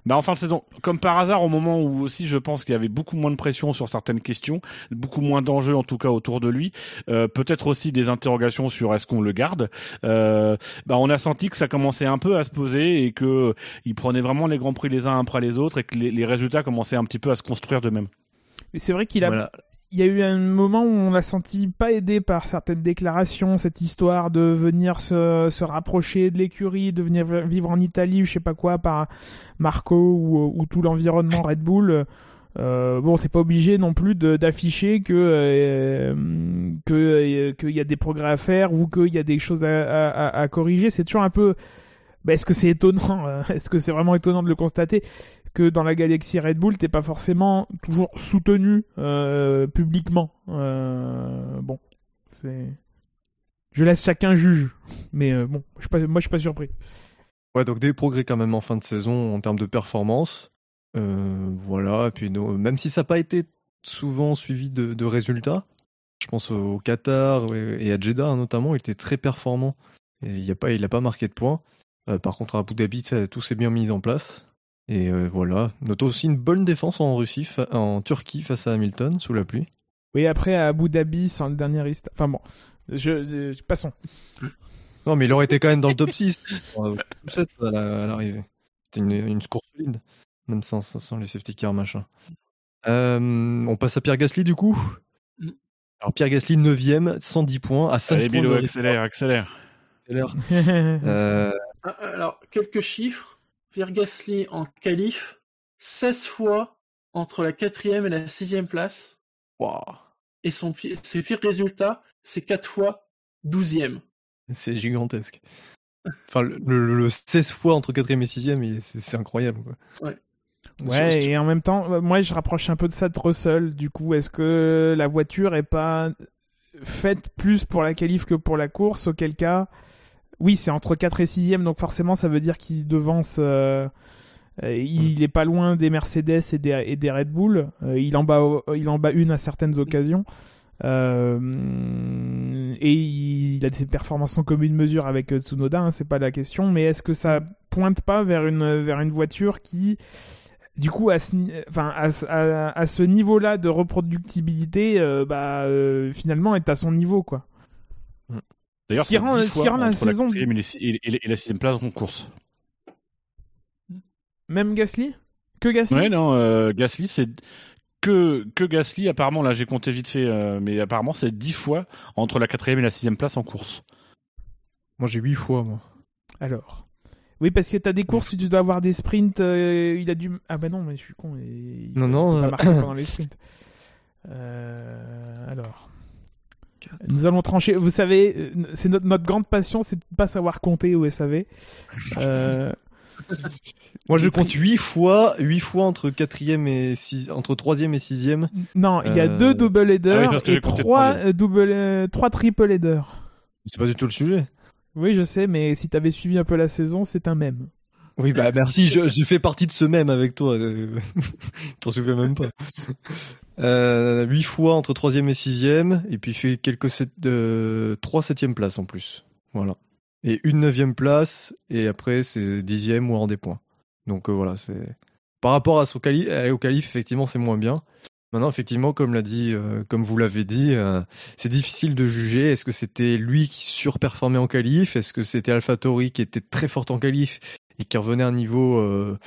bah en fin de saison, comme par hasard, au moment où aussi je pense qu'il y avait beaucoup moins de pression sur certaines questions, beaucoup moins d'enjeux en tout cas autour de lui, euh, peut-être aussi des interrogations sur est-ce qu'on le garde. Euh, bah on a senti que ça commençait un peu à se poser et que il prenait vraiment les grands prix les uns après les autres et que les, les résultats commençaient un petit peu à se construire d'eux-mêmes. Mais c'est vrai qu'il a, Voilà. Il y a eu un moment où on l'a senti pas aidé par certaines déclarations, cette histoire de venir se, se rapprocher de l'écurie, de venir vivre en Italie ou je sais pas quoi par Marco ou, ou tout l'environnement Red Bull. Euh, bon, t'es pas obligé non plus d'afficher que euh, que euh, qu'il y a des progrès à faire ou qu'il y a des choses à, à- corriger. C'est toujours un peu. bah, Est-ce que c'est étonnant euh, Est-ce que c'est vraiment étonnant de le constater? Que dans la galaxie Red Bull, t'es pas forcément toujours soutenu euh, publiquement. Euh, bon, c'est. Je laisse chacun juge, mais euh, bon, je suis pas, moi je suis pas surpris. Ouais, donc des progrès quand même en fin de saison en termes de performance. Voilà, et puis même si ça n'a pas été souvent suivi de, résultats, je pense au Qatar et à Jeddah notamment, il était très performant. Et il n'a pas, pas marqué de points. Par contre, à Abu Dhabi, tout s'est bien mis en place. Et euh, voilà. Note aussi une bonne défense en Russie, fa- en Turquie face à Hamilton sous la pluie. Oui, après à Abu Dhabi, sans le dernier resta- Enfin bon, je, je- passons. Non, mais il aurait été quand même dans le top 6, euh, top 7 à la- à l'arrivée. C'était une, une course solide, même sans, les safety cars, machin. Euh, on passe à Pierre Gasly du coup. Alors Pierre Gasly 9ème, 110 points, à 5 Allez, points Bilo, accélère, accélère. accélère. Euh, Alors, quelques chiffres. Pierre Gasly en qualif, 16 fois entre la quatrième et la sixième place. Et son, ses pires résultats, c'est 4 fois 12e. c'est gigantesque. Enfin, le, le- le 16 fois entre 4ème et 6ème, il- c'est c'est incroyable. Quoi. Ouais, et en même temps, euh, moi je rapproche un peu de ça de Russell. Du coup, est-ce que la voiture est pas faite plus pour la qualif que pour la course? Auquel cas, oui, c'est entre 4 et 6 donc forcément ça veut dire qu'il devance. euh, euh, il est pas loin des Mercedes et des, et des Red Bull. Euh, il, en bat, il en bat une à certaines occasions. Euh, et il a des performances en commune mesure avec Tsunoda, hein, c'est pas la question. Mais est-ce que ça pointe pas vers une, vers une voiture qui du coup, à ce, ni- enfin, à, ce- à- à ce niveau-là de reproductibilité, bah, finalement, est à son niveau, quoi? D'ailleurs, Ce qui c'est rend- 10 ce qui fois rend la saison- quatrième et, les- et- et- et la sixième place en course. Même Gasly? Que Gasly? Ouais, non, euh, Gasly, c'est que, que Gasly, apparemment, là j'ai compté vite fait, euh, mais apparemment c'est 10 fois entre la quatrième et la sixième place en course. Moi j'ai 8 fois, moi. Alors. Oui, parce que t'as des courses où tu dois avoir des sprints. euh, il a dû. Ah bah non, mais je suis con. et- il Non, non, il euh, pas marquer pendant les sprints. Euh, alors. Nous allons trancher. Vous savez, euh, c'est notre, notre grande passion, c'est de pas savoir compter au SAV. Euh, Moi je compte pris- 8 fois, 8 fois entre 4ème et 6 entre 3ème et 6ème. non, il y a Euh, deux double headers ah oui, et trois troisième. euh, double, euh, trois triple headers. C'est pas du tout le sujet. Oui, je sais, mais si t'avais suivi un peu la saison, c'est un même. Oui, bah merci, je, je fais partie de ce même avec toi. euh, T'en souviens même pas. Euh, 8 fois entre 3ème et 6ème, et puis fait quelques sept, euh, 3 septième places en plus. Voilà. Et une neuvième place, et après c'est dixième ou hors des points. Donc euh, voilà, c'est. Par rapport à son euh, au qualif, effectivement, c'est moins bien. Maintenant, effectivement, comme l'a dit, comme vous l'avez dit, c'est difficile de juger. Est-ce que c'était lui qui surperformait en qualif? Est-ce que c'était AlphaTauri qui était très forte en qualif? Et qui revenait à un niveau euh,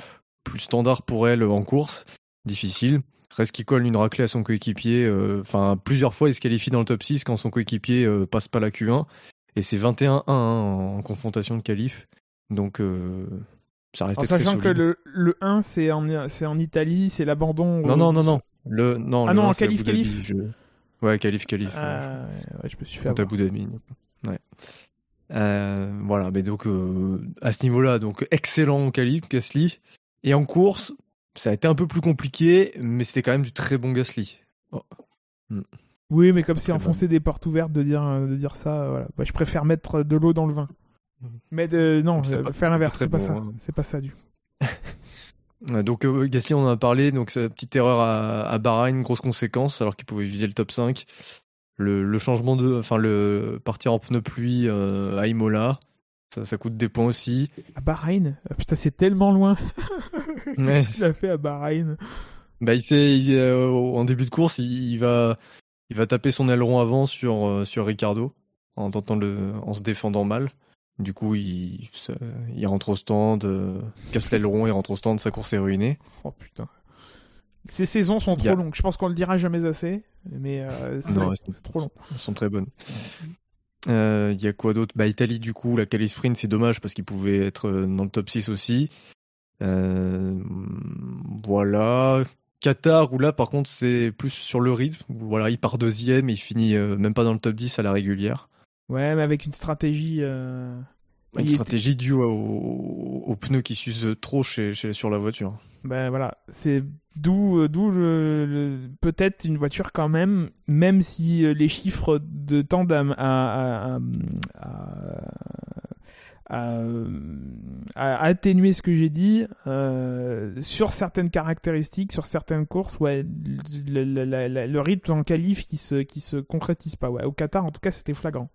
plus standard pour elle en course Difficile. Reste qu'il colle une raclée à son coéquipier. euh, Enfin, plusieurs fois, il se qualifie dans le top 6 quand son coéquipier euh, passe pas la Q1. Et c'est 21-1 hein, en confrontation de qualif. Donc, euh, ça En restait très sachant que le, le 1, c'est en, c'est en Italie, c'est l'abandon. Non, non, non, non. Le, non, Ah le non, un, en c'est qualif, qualif. je- Ouais, qualif, qualif. ouais. Ah, je me suis fait. Abu Dhabi. Ouais. Euh, voilà, mais donc euh, à ce niveau-là, donc excellent en qualif, Gasly. Et en course, ça a été un peu plus compliqué, mais c'était quand même du très bon Gasly. Oh. Oui, mais comme c'est enfoncer des portes ouvertes de dire, de dire ça, euh, voilà. Bah, je préfère mettre de l'eau dans le vin. Mhm. Mais de, non, euh, pas- faire l'inverse, c'est pas bon, ça. hein. C'est pas ça du. Donc euh, Gasly, on en a parlé, donc une petite erreur à, à Bahreïn, grosse conséquence, alors qu'il pouvait viser le top 5. Le, le changement de, enfin le partir en pneu pluie euh, à Imola, ça, ça coûte des points aussi. À Bahreïn? Ah, Putain, c'est tellement loin. Ouais. Qu'est-ce qu'il a fait à Bahreïn? Bah, il sait, il, euh, en début de course, il, il va, il va taper son aileron avant sur euh, sur Ricardo en tentant le, en se défendant mal. Du coup, il, il rentre au stand, casse l'aileron, il rentre au stand, sa course est ruinée. Oh putain. Ces saisons sont trop longues. Je pense qu'on le dira jamais assez, mais euh, c'est trop long. Elles sont très bonnes. Euh, Il y a quoi d'autre? Bah Italie du coup, la quali sprint c'est dommage parce qu'il pouvait être euh, dans le top 6 aussi. Euh, voilà. Qatar où là par contre c'est plus sur le rythme. Voilà, il part deuxième et il finit même pas dans le top 10 à la régulière. Ouais, mais avec une stratégie. Une il était- stratégie due au- au- aux pneus qui s'usent trop chez, chez- sur la voiture. Ben voilà, c'est d'où euh, d'où peut-être une voiture quand même, même si euh, les chiffres de tendent à, à, à, à- à- à atténuer ce que j'ai dit euh, sur certaines caractéristiques, sur certaines courses, ouais, le, le- le- le- le rythme en qualif qui se qui se concrétise pas. Ouais, au Qatar en tout cas c'était flagrant.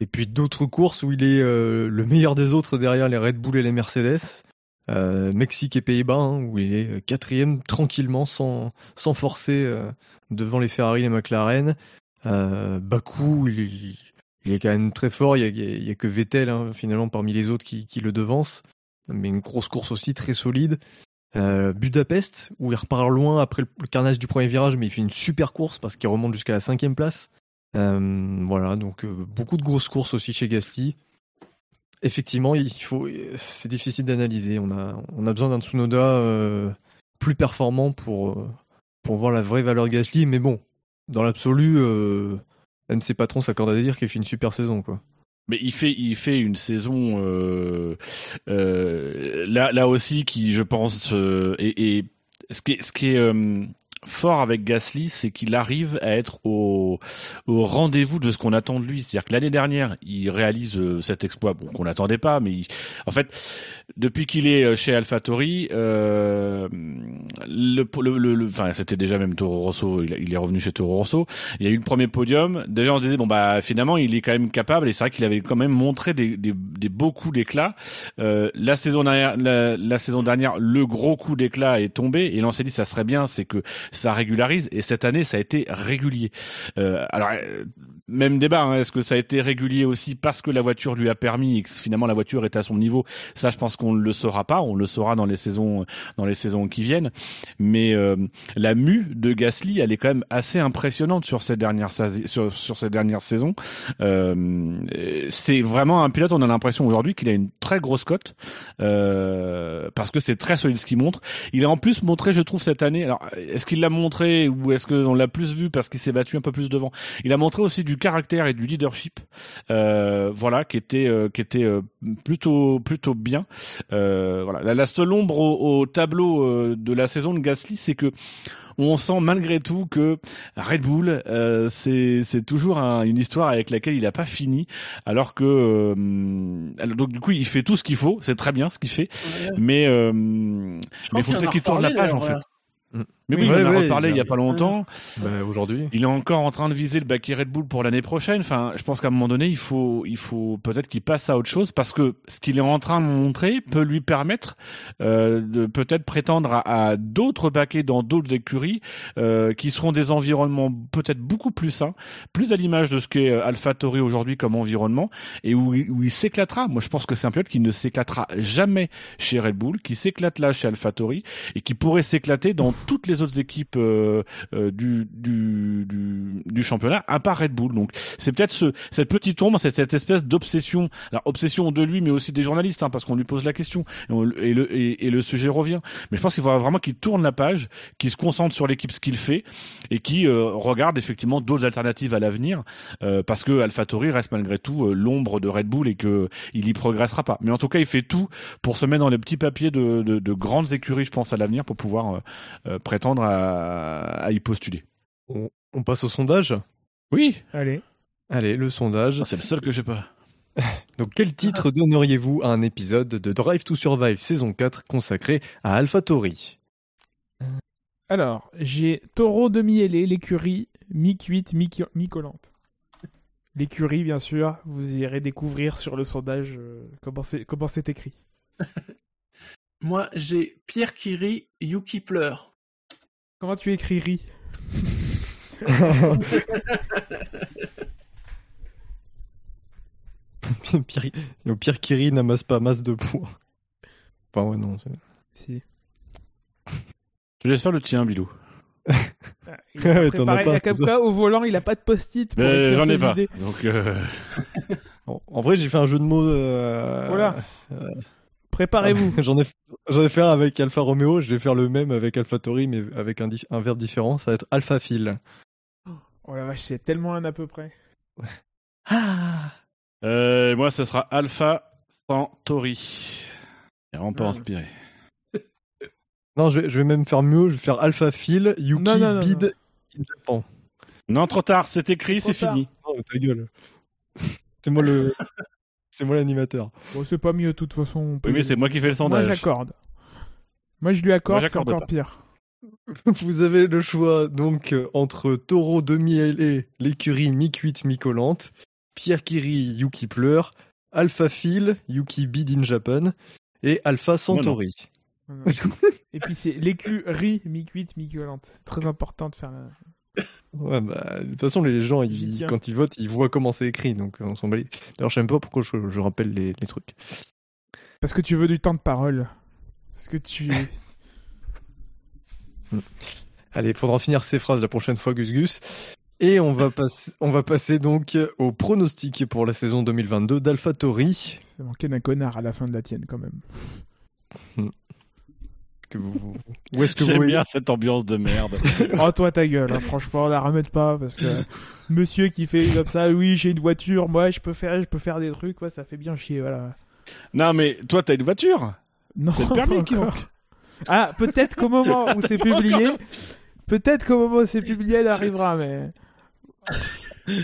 Et puis d'autres courses où il est euh, le meilleur des autres derrière les Red Bull et les Mercedes. Euh, Mexique et Pays-Bas, hein, où il est quatrième tranquillement, sans, sans forcer euh, devant les Ferrari et les McLaren. Euh, Bakou, il, il est quand même très fort. Il y a, que Vettel hein, finalement parmi les autres qui, qui le devance. Mais une grosse course aussi très solide. Euh, Budapest, où il repart loin après le carnage du premier virage, mais il fait une super course parce qu'il remonte jusqu'à la cinquième place. Euh, voilà, donc euh, beaucoup de grosses courses aussi chez Gasly. Effectivement, il faut, c'est difficile d'analyser. On a, on a besoin d'un Tsunoda euh, plus performant pour, pour voir la vraie valeur Gasly. Mais bon, dans l'absolu, euh, même ses patrons s'accordent à dire qu'il fait une super saison, quoi. Mais il fait, il fait une saison là, là aussi qui, je pense, et ce qui est, ce qui est fort avec Gasly, c'est qu'il arrive à être au, au rendez-vous de ce qu'on attend de lui. C'est-à-dire que l'année dernière, il réalise euh, cet exploit bon, qu'on n'attendait pas, mais il- en fait, depuis qu'il est euh, chez AlphaTauri, euh, le, le, le, le- enfin, c'était déjà même Toro Rosso, il, est revenu chez Toro Rosso. Il y a eu le premier podium. Déjà, on se disait bon bah finalement, il est quand même capable. Et c'est vrai qu'il avait quand même montré des, des, des beaux coups d'éclat. Euh, la saison dernière, la, saison dernière, le gros coup d'éclat est tombé. Et là, on s'est dit ça serait bien, c'est que ça régularise. Et cette année, ça a été régulier. Euh, alors, euh, même débat. hein, Est-ce que ça a été régulier aussi parce que la voiture lui a permis et que finalement la voiture est à son niveau? Ça, je pense qu'on ne le saura pas. On le saura dans les saisons, dans les saisons qui viennent. Mais euh, la mue de Gasly, elle est quand même assez impressionnante sur ces dernières sasi- sur, sur ces dernières saisons. Euh, c'est vraiment un pilote. On a l'impression aujourd'hui qu'il a une très grosse cote euh, parce que c'est très solide ce qu'il montre. Il a en plus montré, je trouve, cette année. Alors, est-ce qu'il l'a montré ou est-ce qu'on l'a plus vu parce qu'il s'est battu un peu plus devant Il a montré aussi du caractère et du leadership. Euh, voilà, qui était euh, qui était euh, plutôt plutôt bien. Euh, voilà, la, la seule ombre au, au tableau euh, de la saison de Gasly, c'est que on sent malgré tout que Red Bull, euh, c'est c'est toujours un- une histoire avec laquelle il n'a pas fini, alors que euh, alors donc du coup il fait tout ce qu'il faut, c'est très bien ce qu'il fait, mais euh, mais faut peut-être qu'il tourne la page en fait. d'ailleurs, Mais oui, Ouais, il en a reparlé il il y a pas longtemps. Bah, aujourd'hui. Il est encore en train de viser le baquet Red Bull pour l'année prochaine. Enfin, je pense qu'à un moment donné, il faut, il faut peut-être qu'il passe à autre chose parce que ce qu'il est en train de montrer peut lui permettre euh, de peut-être prétendre à, à d'autres baquets dans d'autres écuries euh, qui seront des environnements peut-être beaucoup plus sains, plus à l'image de ce qu'est euh, AlphaTauri aujourd'hui comme environnement et où, il- où il s'éclatera. Moi, je pense que c'est un pilote qui ne s'éclatera jamais chez Red Bull, qui s'éclate là chez AlphaTauri et qui pourrait s'éclater dans toutes les autres équipes euh, euh, du, du, du, championnat, à part Red Bull. Donc c'est peut-être ce, cette petite ombre, cette espèce d'obsession, alors obsession de lui, mais aussi des journalistes, hein, parce qu'on lui pose la question et, le, et, le sujet revient. Mais je pense qu'il faudra vraiment qu'il tourne la page, qu'il se concentre sur l'équipe, ce qu'il fait, et qui euh, regarde effectivement d'autres alternatives à l'avenir, parce que AlphaTauri reste malgré tout l'ombre de Red Bull et que il y progressera pas. Mais en tout cas, il fait tout pour se mettre dans les petits papiers de, de, de grandes écuries, je pense, à l'avenir, pour pouvoir euh, euh, à, à y postuler. On, on passe au sondage. Oui, Allez. Allez, le sondage. Ah, c'est le seul que j'ai pas. Donc, quel titre donneriez-vous à un épisode de Drive to Survive saison 4 consacré à AlphaTauri Alors, j'ai Taureau demi-ailé, l'écurie. mi cuite, mi, mi collante. L'écurie, bien sûr, vous irez découvrir sur le sondage euh, comment c'est comment c'est écrit. Moi, j'ai Pierre qui rit, Yuki pleure. Comment tu écris ri Pierre, au pire, Kiri n'amasse pas masse de poids. Enfin, ouais, non. Si. Je laisse faire le tien, Bilou. Ah, Il a Ouais, t'en as préparé pas, la Capca au volant, il a pas de post-it pour Mais j'en ai ses pas. idées. Donc, euh, En, en vrai, j'ai fait un jeu de mots. euh, Voilà. Préparez-vous. J'en ai, j'en ai fait un avec Alfa Romeo, je vais faire le même avec AlphaTauri, mais avec un, un verbe différent. Ça va être Alpha Phil. Oh la vache, c'est tellement un à peu près. Ah euh, moi, ce sera Alpha Centauri. Il est vraiment pas Ah. inspiré. Non, je vais, je vais même faire mieux. Je vais faire Alpha Phil, Yuki, Non, non, non, Bid, in Japan. Non, trop tard, c'est écrit, c'est fini. Oh, ta gueule. C'est moi le. C'est moi l'animateur. Bon, c'est pas mieux de toute façon. Oui, mais c'est moi qui fais le Moi, sondage. j'accorde. Moi, je lui accorde, Moi, c'est encore pas. pire. Vous avez le choix donc euh, entre Taureau demi-ailé, l'écurie mi-cuite mi-collante, Pierre Kiri, Yuki pleure, Alpha Phil, Yuki Bid in Japan et Alpha Centauri. Et puis c'est l'écurie mi-cuite, mi-violente. C'est très important de faire la... Ouais, bah, de toute façon, les gens, ils- quand ils votent, ils voient comment c'est écrit, donc on s'en bat les- D'ailleurs, je sais même pas pourquoi je, je rappelle les, les trucs. Parce que tu veux du temps de parole. Parce que tu... Allez, il faudra finir ces phrases la prochaine fois, Gus Gus. Et on va, passer, on va passer donc au pronostic pour la saison 2022 d'AlphaTauri. C'est manqué d'un connard à la fin de la tienne quand même. Que vous- Où est-ce que vous J'aime voyez bien cette ambiance de merde. Oh toi ta gueule, hein, franchement, la remettre pas parce que monsieur qui fait comme ça, oui j'ai une voiture, moi je peux faire, je peux faire des trucs, ouais, ça fait bien chier, voilà. non, mais toi, t'as une voiture? Non, C'est le permis pas qui encore. Ah, peut-être qu'au moment où c'est publié, peut-être qu'au moment où c'est publié, elle arrivera, mais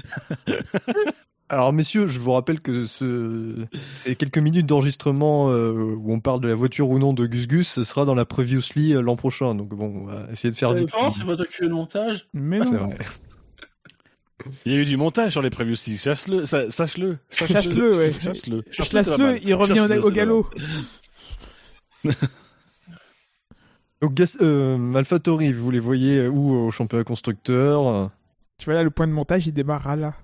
Alors messieurs, je vous rappelle que ce... ces quelques minutes d'enregistrement euh, où on parle de la voiture ou non de Gus Gus, ce sera dans la Previously euh, l'an prochain. Donc bon, on va essayer de faire Ça vite. dépend, c'est votre cul de montage. mais C'est non. vrai. Il y a eu du montage sur les previews aussi. Chasse-le, sa- sache-le. Chasse-le, ouais. Chasse-le. Chasse-le, il revient au, au galop. Donc euh, AlphaTauri, vous les voyez où au championnat constructeur? Euh, Tu vois là, le point de montage, il démarrera là.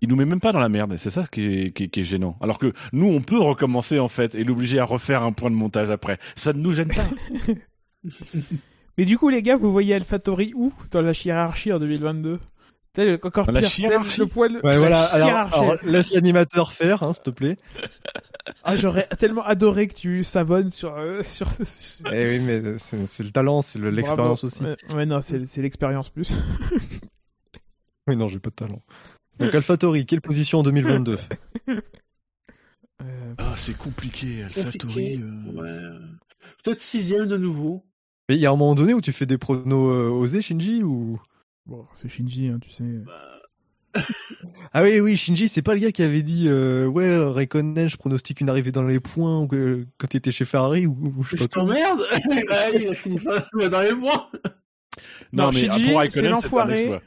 Il nous met même pas dans la merde, et c'est ça qui est, qui, est, qui est gênant. Alors que nous, on peut recommencer en fait et l'obliger à refaire un point de montage après. Ça ne nous gêne pas. Mais du coup, les gars, vous voyez AlphaTauri où dans la hiérarchie en 2022 T'as le- encore Dans la pire, t'as hiérarchie le poil. Ouais, la voilà. Alors, hiérarchie. alors, laisse l'animateur faire, hein, s'il te plaît. Ah, j'aurais tellement adoré que tu savonnes sur. euh, sur... Eh oui, mais c'est le talent, c'est le- l'expérience aussi. Ouais, ouais, non, c'est l'expérience plus. Oui, non, j'ai pas de talent. Donc AlphaTauri, quelle position en 2022 Euh, Ah, c'est compliqué, Compliqué. Ouais. Peut-être sixième de nouveau. Mais il y a un moment donné où tu fais des pronos euh, osés, Shinji ou? Bon, c'est Shinji, hein, tu sais. Ah oui, oui, Shinji, c'est pas le gars qui avait dit euh, ouais, Raikkonen, je pronostique une arrivée dans les points ou que- quand il était chez Ferrari ou, ou je sais Je t'emmerde Il a fini dans les points Non, Non, mais Shinji, pour c'est l'enfoiré.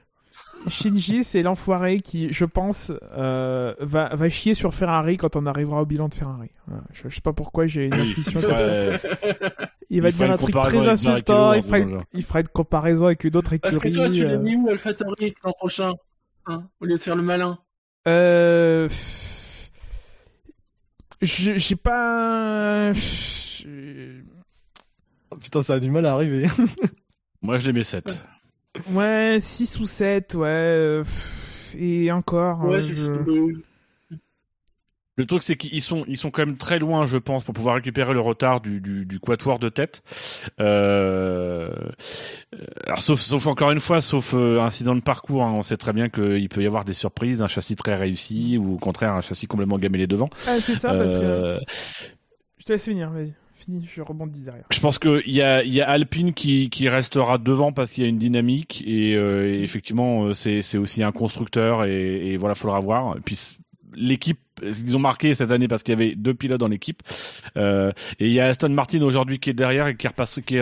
Shinji, c'est l'enfoiré qui, je pense, euh, va, va chier sur Ferrari quand on arrivera au bilan de Ferrari. Voilà. Je, je sais pas pourquoi j'ai une intuition comme ça. Il va il dire un truc très insultant, il fera, un une, il fera une comparaison avec une autre Parce écurie. que toi, tu l'as euh, mis où, AlphaTauri, l'an prochain hein, Au lieu de faire le malin. Euh... J'ai pas... Oh, Putain, ça a du mal à arriver. Moi, je les mets 7. Ouais, 6 ou 7, ouais. euh, Et encore... Ouais, euh, je- le- truc, c'est qu'ils sont, ils sont quand même très loin, je pense, pour pouvoir récupérer le retard du, du, du quatuor de tête. Euh... Alors, sauf, sauf encore une fois, sauf euh, incident de parcours, hein, on sait très bien qu'il peut y avoir des surprises, un châssis très réussi ou au contraire un châssis complètement gamellé devant. Ah, c'est ça, parce que... Je te laisse finir, vas-y. Je pense qu'il y a, y a Alpine qui, restera devant parce qu'il y a une dynamique et, euh, effectivement euh, c'est, aussi un constructeur et, et voilà faudra voir. Puis l'équipe ils ont marqué cette année parce qu'il y avait deux pilotes dans l'équipe. Euh, et il y a Aston Martin aujourd'hui qui est derrière et qui repasse, qui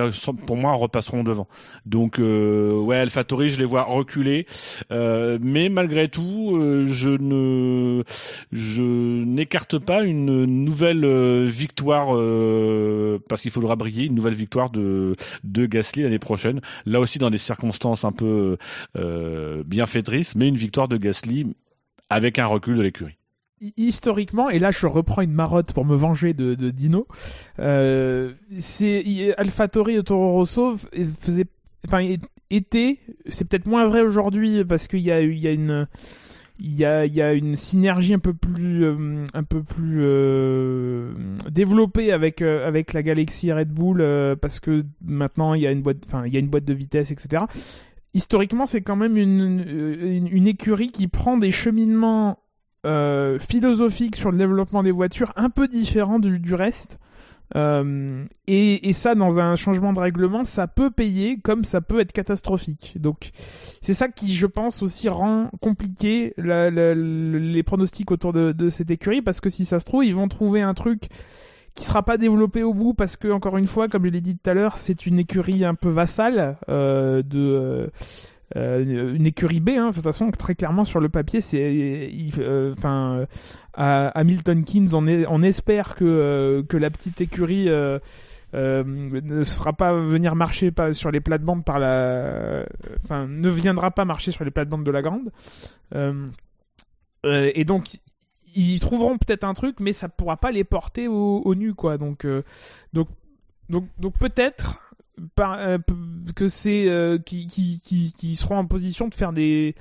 pour moi repasseront devant. Donc euh, ouais, AlphaTauri, je les vois reculer, euh, mais malgré tout, euh, je ne, je n'écarte pas une nouvelle euh, victoire parce qu'il faudra briller, une nouvelle victoire de de Gasly l'année prochaine. Là aussi dans des circonstances un peu bienfaitrices, mais une victoire de Gasly avec un recul de l'écurie historiquement, et là je reprends une marotte pour me venger de, Dino, euh, c'est AlphaTauri et Toro Rosso faisait, enfin était, c'est peut-être moins vrai aujourd'hui parce qu'il y a, y a une il y a, il y a une synergie un peu plus euh, un peu plus euh, développée avec euh, avec la galaxie Red Bull euh, parce que maintenant il y a une boîte enfin il y a une boîte de vitesse etc historiquement c'est quand même une, une, une écurie qui prend des cheminements euh, philosophique sur le développement des voitures un peu différent du, reste. Euh, et, ça, dans un changement de règlement, ça peut payer comme ça peut être catastrophique. Donc, c'est ça qui, je pense, aussi rend compliqué les pronostics autour de, de, cette écurie, parce que si ça se trouve, ils vont trouver un truc qui sera pas développé au bout, parce que, encore une fois, comme je l'ai dit tout à l'heure, c'est une écurie un peu vassale euh, de euh, une écurie B, hein, de toute façon, très clairement sur le papier, c'est, euh, enfin, euh, Hamilton Keynes, on, espère que que la petite écurie euh, ne sera pas venir marcher pas sur les plates-bandes par la, enfin, ne viendra pas marcher sur les plates-bandes de la grande. et donc, ils trouveront peut-être un truc, mais ça pourra pas les porter au, au nu, quoi. Donc, donc, donc, donc peut-être par, euh, que c'est euh, qui, qui, qui, qui, seront en position de faire des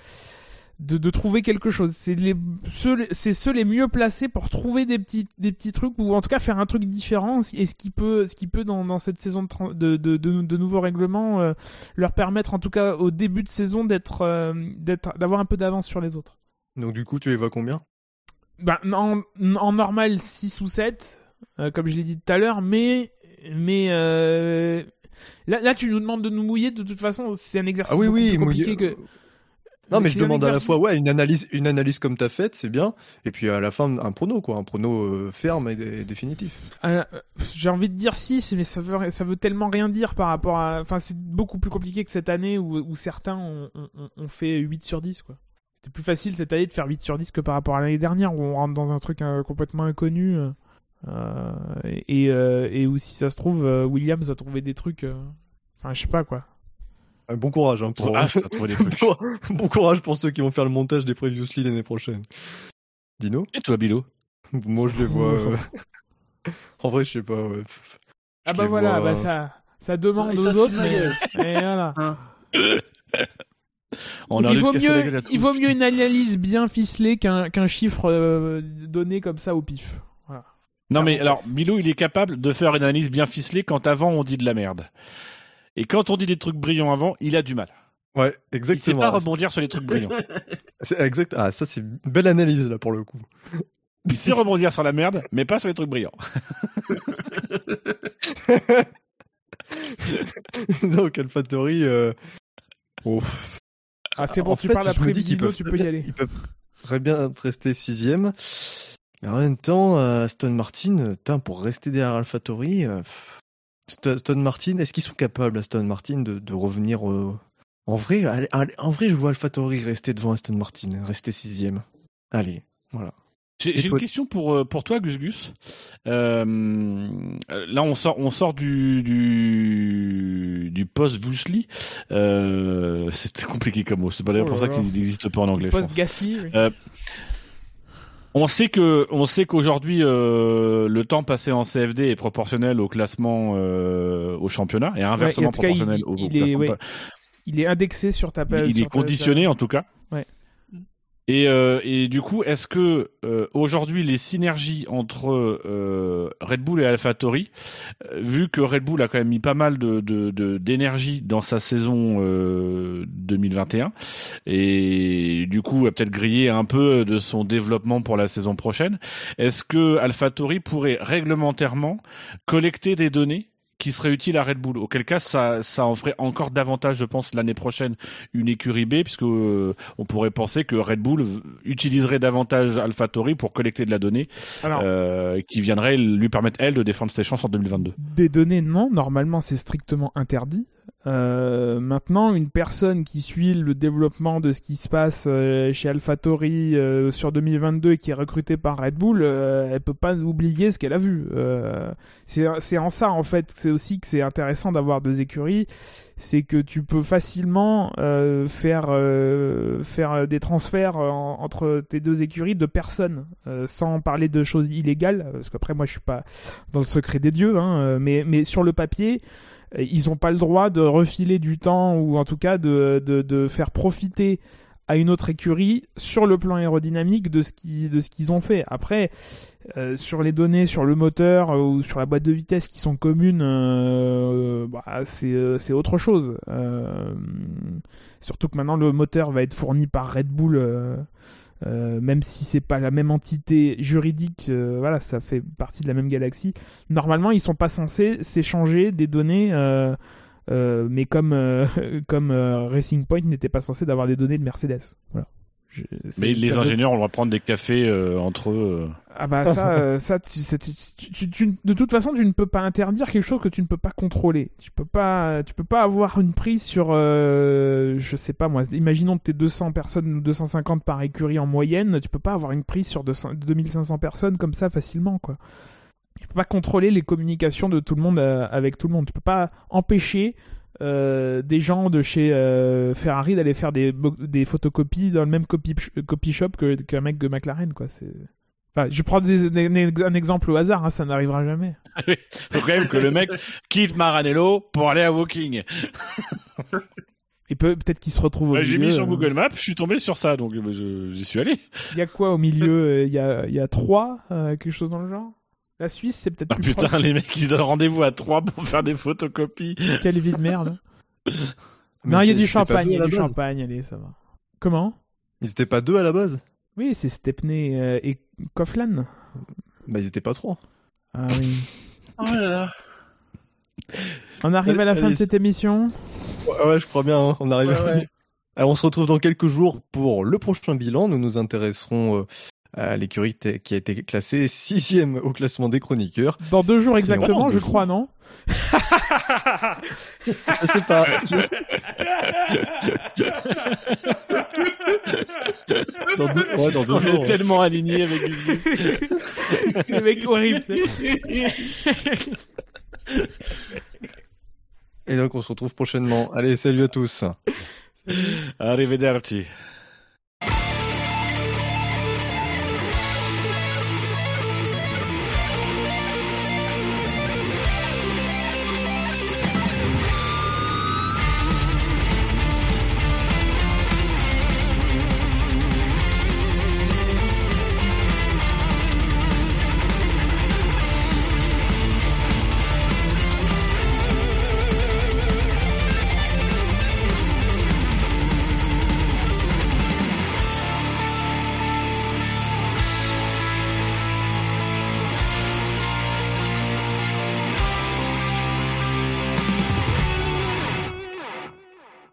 de, de trouver quelque chose. C'est les ceux c'est ceux les mieux placés pour trouver des petits des petits trucs ou en tout cas faire un truc différent et ce qui peut ce qui peut dans, dans cette saison de de, de, de, nouveaux règlements euh, leur permettre en tout cas au début de saison d'être d'être d'avoir un peu d'avance sur les autres. Donc du coup, tu les vois combien? Ben, en, en normal 6 ou 7 comme je l'ai dit tout à l'heure mais mais Là, là, tu nous demandes de nous mouiller. De toute façon, c'est un exercice ah oui, oui, plus compliqué que. Non, mais, je demande à la fois, ouais, une analyse, une analyse comme t'as faite, c'est bien. Et puis à la fin, un prono, quoi, un prono euh, ferme et, définitif. Euh, J'ai envie de dire 6, mais ça veut, ça veut tellement rien dire par rapport à. Enfin, c'est beaucoup plus compliqué que cette année où, où certains ont, ont, ont, fait 8 sur 10, quoi. C'était plus facile cette année de faire 8 sur 10 que par rapport à l'année dernière où on rentre dans un truc euh, complètement inconnu. Euh, et, euh, et où si ça se trouve, euh, Williams a trouvé des trucs. Enfin, je sais pas quoi. Bon courage hein, pour ah, des trucs. bon courage pour ceux qui vont faire le montage des previously l'année prochaine. Dino Et toi, Bilo Moi, je les vois. en vrai, je sais pas. Ouais. Ah bah voilà, vois... bah ça, ça demande aux autres. Mais... Et voilà. On il, vaut mieux, il vaut mieux une analyse bien ficelée qu'un chiffre euh, donné comme ça au pif. Non mais alors Milo il est capable de faire une analyse bien ficelée quand avant on dit de la merde. Et quand on dit des trucs brillants avant, il a du mal. Ouais, exactement. Il sait pas rebondir sur les trucs brillants. c'est exact. Ah, ça c'est une belle analyse là pour le coup. Il sait rebondir sur la merde, mais pas sur les trucs brillants. Donc AlphaTauri euh... oh. Ah c'est bon, en tu fait, parles après Dino, tu peux y aller. Ils peuvent très bien rester sixième. Mais en même temps, euh, Aston Martin, pour rester derrière AlphaTauri, euh, Aston Martin, est-ce qu'ils sont capables, Aston Martin, de, de revenir au... En vrai, allez, en vrai, je vois AlphaTauri rester devant Aston Martin, rester sixième. Allez, voilà. J'ai une question pour euh, pour toi, Gus Gus. Euh, là, on sort on sort du du, du post Bruce Lee. Euh, c'est compliqué comme mot. C'est pas d'ailleurs oh pour ça qu'il n'existe pas en anglais. Post Gasly. Oui. Euh, on sait que, on sait qu'aujourd'hui, euh, le temps passé en CFD est proportionnel au classement, euh, au championnat, et inversement ouais, proportionnel il, au, il au est, ouais, il est indexé sur ta page. Il, il est conditionné ta... en tout cas. Ouais. Et, euh, et du coup, est-ce que euh, aujourd'hui les synergies entre euh, Red Bull et AlphaTauri, euh, vu que Red Bull a quand même mis pas mal de d'énergie de, dans sa saison 2021, et du coup a peut-être grillé un peu de son développement pour la saison prochaine, est-ce que AlphaTauri pourrait réglementairement collecter des données qui serait utile à Red Bull. Auquel cas, ça, ça en ferait encore davantage, je pense, l'année prochaine une écurie B, puisque euh, on pourrait penser que Red Bull utiliserait davantage AlphaTauri pour collecter de la donnée, Alors, euh, qui viendrait lui permettre elle de défendre ses chances en 2022. Des données, non. Normalement, c'est strictement interdit. Euh, maintenant, une personne qui suit le développement de ce qui se passe euh, chez AlphaTauri euh, sur 2022 et qui est recrutée par Red Bull, euh, elle peut pas oublier ce qu'elle a vu. C'est en ça, en fait, c'est aussi que c'est intéressant d'avoir deux écuries. C'est que tu peux facilement faire, faire des transferts en- entre tes deux écuries de personnes, sans parler de choses illégales, parce qu'après, moi, je suis pas dans le secret des dieux, hein, mais, mais sur le papier, ils n'ont pas le droit de refiler du temps ou en tout cas de, de, de faire profiter à une autre écurie sur le plan aérodynamique de ce qui de ce qu'ils ont fait. Après, euh, sur les données, sur le moteur euh, ou sur la boîte de vitesse qui sont communes, euh, bah, c'est euh, c'est autre chose. Surtout que maintenant le moteur va être fourni par Red Bull. Euh, même si c'est pas la même entité juridique, euh, voilà, ça fait partie de la même galaxie. Normalement, ils sont pas censés s'échanger des données, euh, mais comme comme Racing Point n'était pas censé d'avoir des données de Mercedes. Voilà. Je- Mais les veut- ingénieurs, on va prendre des cafés euh, entre eux. euh. ah bah ça, euh, ça tu, c'est- tu- tu- tu- de toute façon, tu ne peux pas interdire quelque chose que tu ne peux pas contrôler. Tu peux pas, tu peux pas avoir une prise sur, euh, je sais pas moi. Imaginons que t'es 200 personnes ou 250 par écurie en moyenne. Tu peux pas avoir une prise sur 200 2500 personnes comme ça facilement, quoi. Tu peux pas contrôler les communications de tout le monde avec tout le monde. Tu peux pas empêcher euh, des gens de chez euh, Ferrari d'aller faire des, des photocopies dans le même copy, copy shop qu'un mec de McLaren, quoi. C'est Enfin, je prends des- un exemple au hasard, hein, ça n'arrivera jamais. Faut quand même que le mec quitte Maranello pour aller à Woking. Et peut- peut-être qu'il se retrouve au Ouais, J'ai mis sur euh, Google Maps, je suis tombé sur ça, donc j'y suis allé. Il y a quoi au milieu Il y a, il y a trois, euh, quelque chose dans le genre? La Suisse, c'est peut-être Ah plus putain, proche. les mecs, ils donnent rendez-vous à 3 pour faire des photocopies. Quelle vie de merde. Mais non, il y a du champagne, il y à a du base. champagne, allez, ça va. Comment? Ils étaient pas deux à la base? Oui, c'est Stepney euh, et Coughlin. Bah ils étaient pas trois. Ah oui. Oh là là. On arrive à la fin Allez, de cette émission? Ouais, ouais, je crois bien, hein, on arrive. Ouais, ouais. Alors on se retrouve dans quelques jours pour le prochain bilan. Nous nous intéresserons euh, à l'écurie qui a été classée sixième au classement des chroniqueurs. Dans deux jours exactement, je crois, non Je sais pas. je- dans deux, ouais, dans deux On jours. est tellement alignés avec Gus Gus. Le mec horrible. c'est- Et donc on se retrouve prochainement. Allez, salut à tous. Arrivederci.